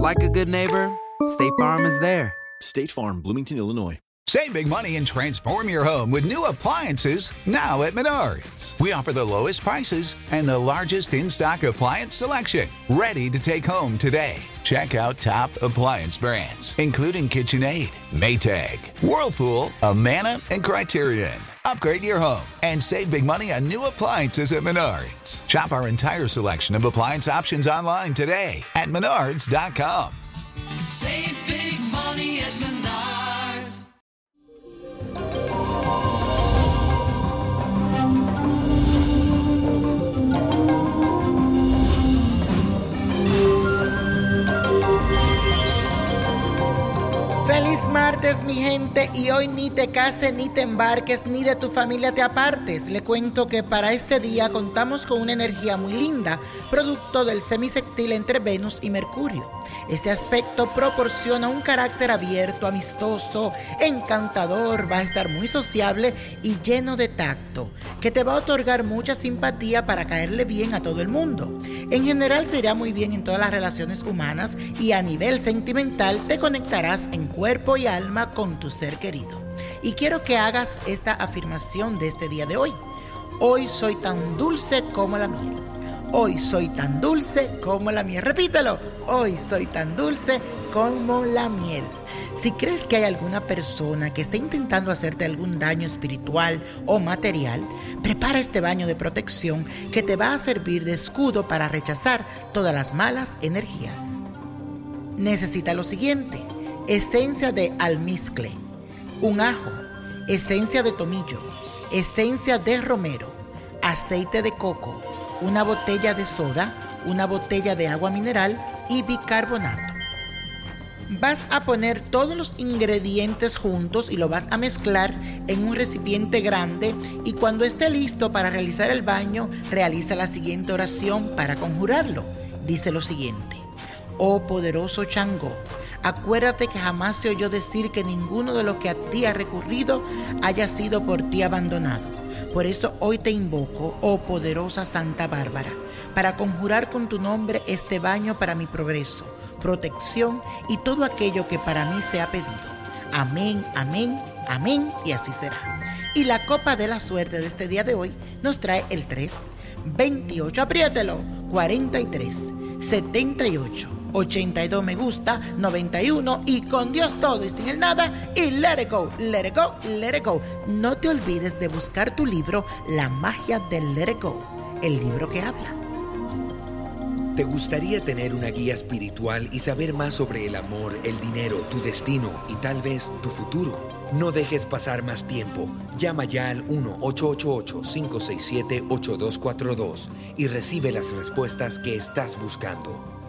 like a good neighbor, State Farm is there. State Farm, Bloomington, Illinois. Save big money and transform your home with new appliances now at Menards. We offer the lowest prices and the largest in stock appliance selection. Ready to take home today. Check out top appliance brands, including KitchenAid, Maytag, Whirlpool, Amana, and Criterion. Upgrade your home and save big money on new appliances at Menards. Shop our entire selection of appliance options online today at menards.com. Save big Feliz martes mi gente y hoy ni te cases ni te embarques ni de tu familia te apartes. Le cuento que para este día contamos con una energía muy linda, producto del semisectil entre Venus y Mercurio. Este aspecto proporciona un carácter abierto, amistoso, encantador, va a estar muy sociable y lleno de tacto, que te va a otorgar mucha simpatía para caerle bien a todo el mundo. En general te irá muy bien en todas las relaciones humanas y a nivel sentimental te conectarás en cuerpo y alma con tu ser querido. Y quiero que hagas esta afirmación de este día de hoy. Hoy soy tan dulce como la miel. Hoy soy tan dulce como la miel. Repítelo. Hoy soy tan dulce como la miel. Si crees que hay alguna persona que esté intentando hacerte algún daño espiritual o material, prepara este baño de protección que te va a servir de escudo para rechazar todas las malas energías. Necesita lo siguiente: esencia de almizcle, un ajo, esencia de tomillo, esencia de romero, aceite de coco, una botella de soda, una botella de agua mineral y bicarbonato. Vas a poner todos los ingredientes juntos y lo vas a mezclar en un recipiente grande y cuando esté listo para realizar el baño, realiza la siguiente oración para conjurarlo. Dice lo siguiente. Oh poderoso Changó, acuérdate que jamás se oyó decir que ninguno de los que a ti ha recurrido haya sido por ti abandonado. Por eso hoy te invoco, oh poderosa Santa Bárbara, para conjurar con tu nombre este baño para mi progreso, protección y todo aquello que para mí se ha pedido. Amén, amén, amén y así será. Y la copa de la suerte de este día de hoy nos trae el 3, 28, apriételo, 43, 78. 82 me gusta, 91 y con Dios todo y sin el nada y let it go, let it go, let it go. No te olvides de buscar tu libro La magia del let it go, el libro que habla. ¿Te gustaría tener una guía espiritual y saber más sobre el amor, el dinero, tu destino y tal vez tu futuro? No dejes pasar más tiempo. Llama ya al 1-888-567-8242 y recibe las respuestas que estás buscando.